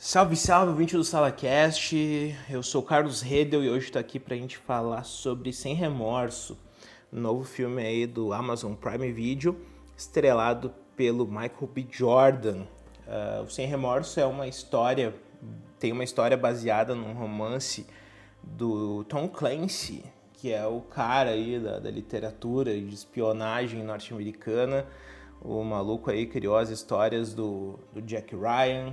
Salve, salve, 20 do SalaCast. Eu sou Carlos Redel e hoje estou aqui para a gente falar sobre Sem Remorso, novo filme aí do Amazon Prime Video, estrelado pelo Michael B. Jordan. Uh, o Sem Remorso é uma história, tem uma história baseada num romance do Tom Clancy, que é o cara aí da, da literatura de espionagem norte-americana. O maluco aí criou as histórias do, do Jack Ryan,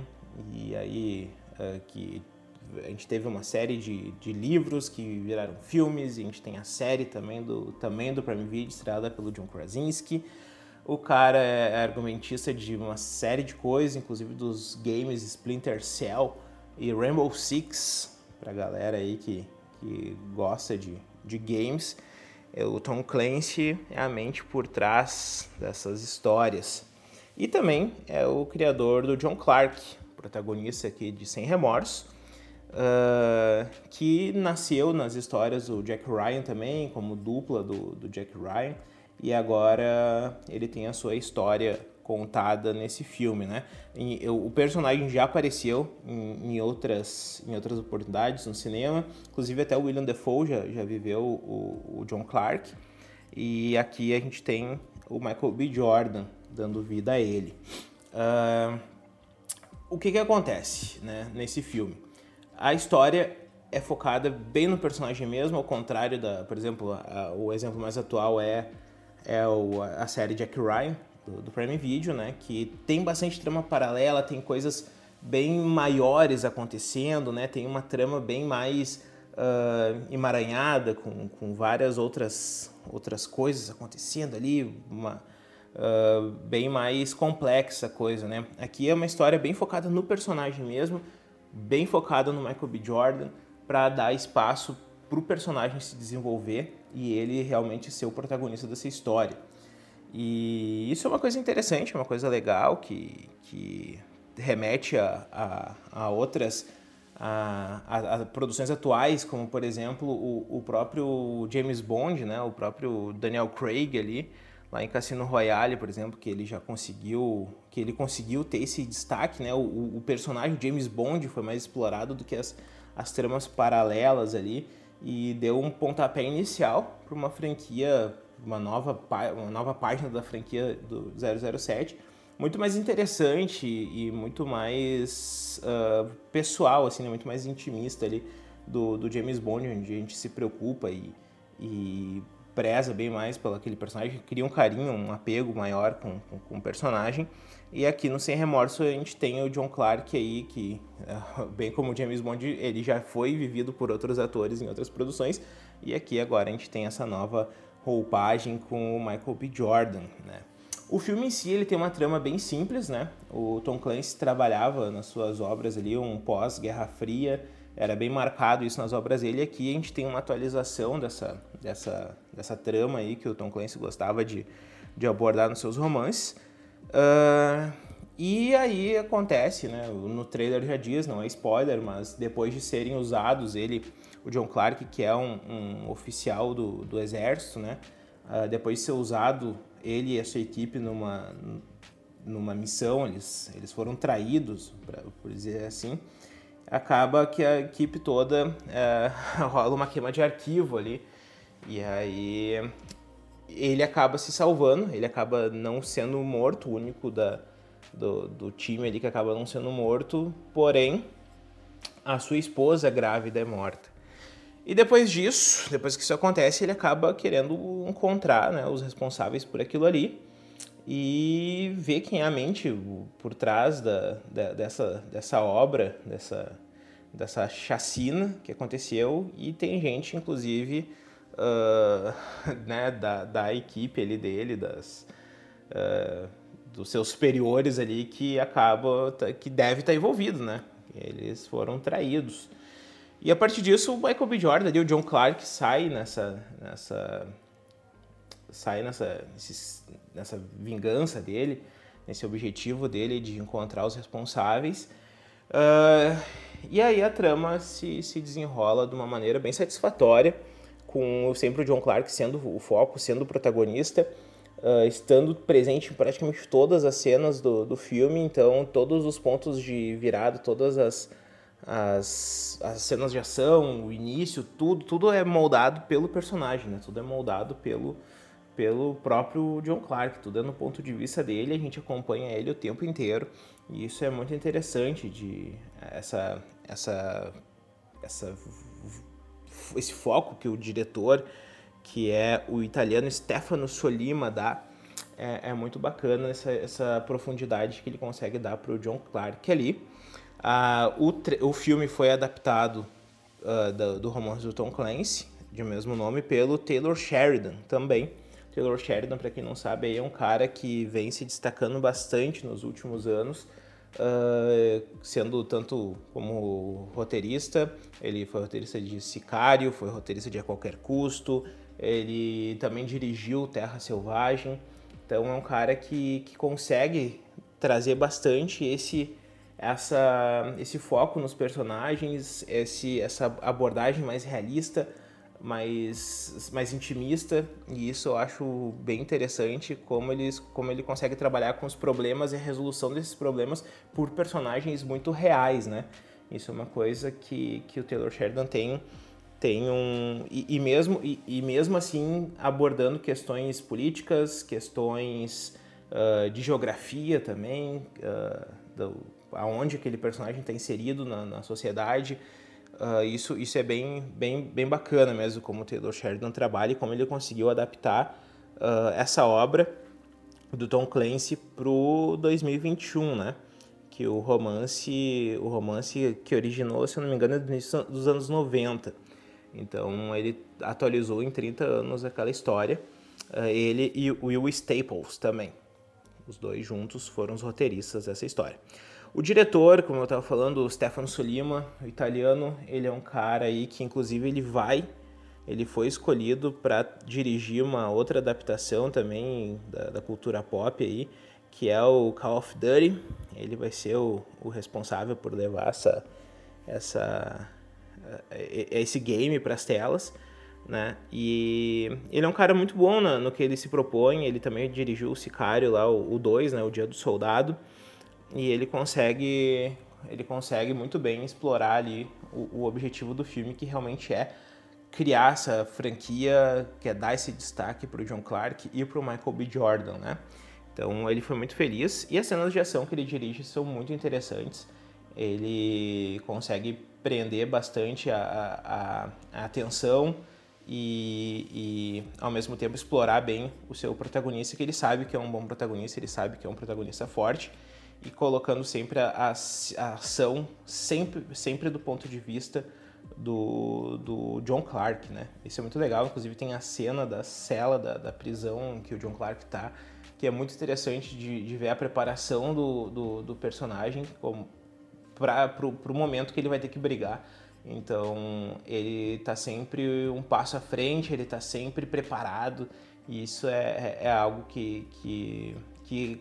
e aí uh, que a gente teve uma série de, de livros que viraram filmes, e a gente tem a série também do, também do Prime Video, estrelada pelo John Krasinski. O cara é argumentista de uma série de coisas, inclusive dos games Splinter Cell e Rainbow Six, pra galera aí que, que gosta de, de games. É, o Tom Clancy é a mente por trás dessas histórias. E também é o criador do John Clark, protagonista aqui de Sem Remorso, uh, que nasceu nas histórias do Jack Ryan também, como dupla do, do Jack Ryan, e agora ele tem a sua história contada nesse filme, né? E, eu, o personagem já apareceu em, em, outras, em outras oportunidades no cinema, inclusive até o William Defoe já, já viveu o, o John Clark, e aqui a gente tem o Michael B. Jordan dando vida a ele. Uh, o que, que acontece né, nesse filme? A história é focada bem no personagem mesmo, ao contrário da, por exemplo, a, o exemplo mais atual é, é o, a série Jack Ryan, do, do Prime Video, né, que tem bastante trama paralela, tem coisas bem maiores acontecendo, né, tem uma trama bem mais uh, emaranhada, com, com várias outras, outras coisas acontecendo ali, uma, uh, bem mais complexa coisa, né? Aqui é uma história bem focada no personagem mesmo, bem focada no Michael B. Jordan, para dar espaço para o personagem se desenvolver e ele realmente ser o protagonista dessa história. E isso é uma coisa interessante, é uma coisa legal que, que remete a, a, a outras a, a, produções atuais, como por exemplo o, o próprio James Bond, né, o próprio Daniel Craig ali, lá em Cassino Royale, por exemplo, que ele já conseguiu, que ele conseguiu ter esse destaque, né? O, o personagem James Bond foi mais explorado do que as, as tramas paralelas ali e deu um pontapé inicial para uma franquia, uma nova, uma nova página da franquia do 007, muito mais interessante e muito mais uh, pessoal, assim, né? muito mais intimista ali do, do James Bond, onde a gente se preocupa e, e preza bem mais pelo aquele personagem, cria um carinho, um apego maior com, com, com, o personagem. E aqui no Sem Remorso a gente tem o John Clark aí, que, bem como o James Bond, ele já foi vivido por outros atores em outras produções. E aqui agora a gente tem essa nova roupagem com o Michael B. Jordan, né? O filme em si ele tem uma trama bem simples, né? O Tom Clancy trabalhava nas suas obras ali um pós-Guerra Fria, era bem marcado isso nas obras dele. Aqui a gente tem uma atualização dessa, dessa, dessa trama aí que o Tom Clancy gostava de, de abordar nos seus romances. Uh, e aí acontece, né? No trailer já diz, não é spoiler, mas depois de serem usados, ele, o John Clark, que é um, um oficial do, do exército, né? Uh, depois de ser usado, ele e a sua equipe numa, numa missão, eles, eles foram traídos, pra, por dizer assim acaba que a equipe toda é, rola uma queima de arquivo ali. E aí ele acaba se salvando, ele acaba não sendo morto, o único da, do, do time ali que acaba não sendo morto, porém a sua esposa grávida é morta. E depois disso, depois que isso acontece, ele acaba querendo encontrar né, os responsáveis por aquilo ali e ver quem é a mente por trás da, da, dessa, dessa obra, dessa, dessa chacina que aconteceu e tem gente, inclusive, uh, né, da, da equipe ali dele, das, uh, dos seus superiores ali que acaba, que deve estar envolvido, né? Eles foram traídos. E a partir disso, o Michael B. Jordan ali, o John Clark sai nessa, nessa sai nessa, nessa vingança dele, nesse objetivo dele de encontrar os responsáveis. Uh, e aí a trama se, se desenrola de uma maneira bem satisfatória, com sempre o John Clark sendo o foco, sendo o protagonista. uh, estando presente em praticamente todas as cenas do, do filme, então todos os pontos de virada, todas as, as, as cenas de ação, o início, tudo, tudo é moldado pelo personagem, né? Tudo é moldado pelo, pelo próprio John Clark, tudo é no ponto de vista dele, a gente acompanha ele o tempo inteiro e isso é muito interessante de essa essa essa esse foco que o diretor que é o italiano Stefano Solima dá é, é muito bacana essa, essa profundidade que ele consegue dar para o John Clark ali. Ah, o, o filme foi adaptado uh, do, do romance do Tom Clancy, de mesmo nome, pelo Taylor Sheridan também. Taylor Sheridan, para quem não sabe, é um cara que vem se destacando bastante nos últimos anos, uh, sendo tanto como roteirista, ele foi roteirista de Sicário, foi roteirista de A Qualquer Custo, ele também dirigiu Terra Selvagem, então é um cara que, que consegue trazer bastante esse essa, esse foco nos personagens, esse, essa abordagem mais realista, mais, mais intimista, e isso eu acho bem interessante, como, eles, como ele consegue trabalhar com os problemas e a resolução desses problemas por personagens muito reais, né? Isso é uma coisa que, que o Taylor Sheridan tem, tem um... E, e mesmo, e, e, mesmo assim abordando questões políticas, questões uh, de geografia também, uh, do, aonde aquele personagem está inserido na, na sociedade. Uh, isso, isso é bem, bem, bem bacana mesmo, como o Taylor Sheridan trabalha e como ele conseguiu adaptar uh, essa obra do Tom Clancy para o 2021, né? Que o romance, o romance que originou, se eu não me engano, é dos anos 90. Então ele atualizou em 30 anos aquela história. Uh, ele e Will Staples também. Os dois juntos foram os roteiristas dessa história. O diretor, como eu estava falando, o Stefano Solima, o italiano, ele é um cara aí que inclusive ele vai, ele foi escolhido para dirigir uma outra adaptação também da, da, cultura pop aí, que é o Call of Duty. Ele vai ser o, o responsável por levar essa, essa, esse game para as telas. Né? E ele é um cara muito bom no, no, que ele se propõe. Ele também dirigiu o Sicário lá, o 2, né? o Dia do Soldado e ele consegue ele consegue muito bem explorar ali o, o, objetivo do filme que realmente é criar essa franquia, que é dar esse destaque para o John Clark e para o Michael B. Jordan, né? Então ele foi muito feliz e as cenas de ação que ele dirige são muito interessantes. Ele consegue prender bastante a, a, a atenção e, e, ao mesmo tempo explorar bem o seu protagonista, que ele sabe que é um bom protagonista, ele sabe que é um protagonista forte e colocando sempre a, a, a, ação sempre, sempre do ponto de vista do, do John Clark, né? Isso é muito legal, inclusive tem a cena da cela da, da prisão que o John Clark tá, que é muito interessante de, de ver a preparação do, do, do personagem para o momento que ele vai ter que brigar. Então ele está sempre um passo à frente, ele está sempre preparado, e isso é, é algo que, que, que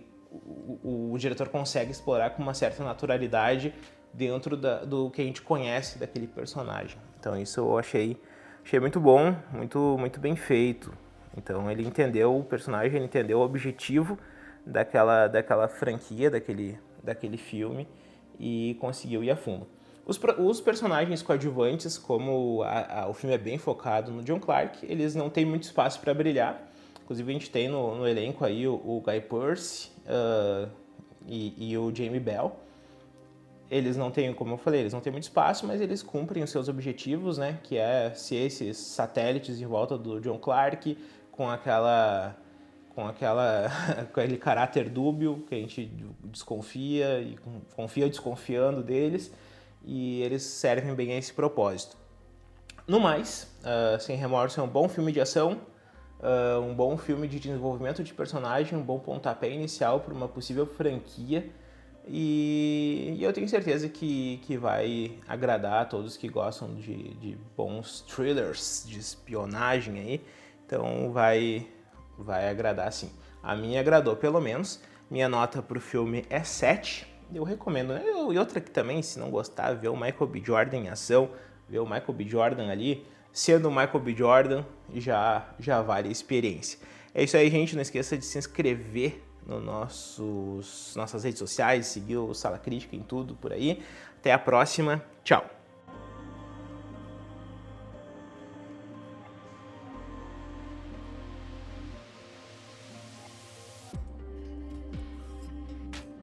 o, o, diretor consegue explorar com uma certa naturalidade dentro da, do que a gente conhece daquele personagem. Então isso eu achei, achei muito bom, muito, muito bem feito. Então ele entendeu o personagem, ele entendeu o objetivo daquela, daquela franquia, daquele, daquele filme e conseguiu ir a fundo. Os, os personagens coadjuvantes, como a, a, o filme é bem focado no John Clark, eles não têm muito espaço para brilhar. Inclusive a gente tem no, no elenco aí o, o Guy Pearce, uh, e, e, o Jamie Bell. Eles não têm, como eu falei, eles não têm muito espaço, mas eles cumprem os seus objetivos, né? Que é ser esses satélites em volta do John Clark, com aquela com aquela com aquele caráter dúbio que a gente desconfia e confia desconfiando deles e eles servem bem a esse propósito. No mais, uh, Sem Remorso é um bom filme de ação uh, um bom filme de desenvolvimento de personagem, um bom pontapé inicial para uma possível franquia. E, e, eu tenho certeza que, que vai agradar a todos que gostam de, de bons thrillers de espionagem aí. Então vai, vai agradar sim. A minha agradou pelo menos. Minha nota para o filme é 7. Eu recomendo. Né? E outra que também, se não gostar, ver o Michael B. Jordan em ação, ver o Michael B. Jordan ali sendo Michael B. Jordan, já, já vale a experiência. É isso aí, gente. Não esqueça de se inscrever no nossos nossas redes sociais, seguir o Sala Crítica em tudo por aí. Até a próxima. Tchau.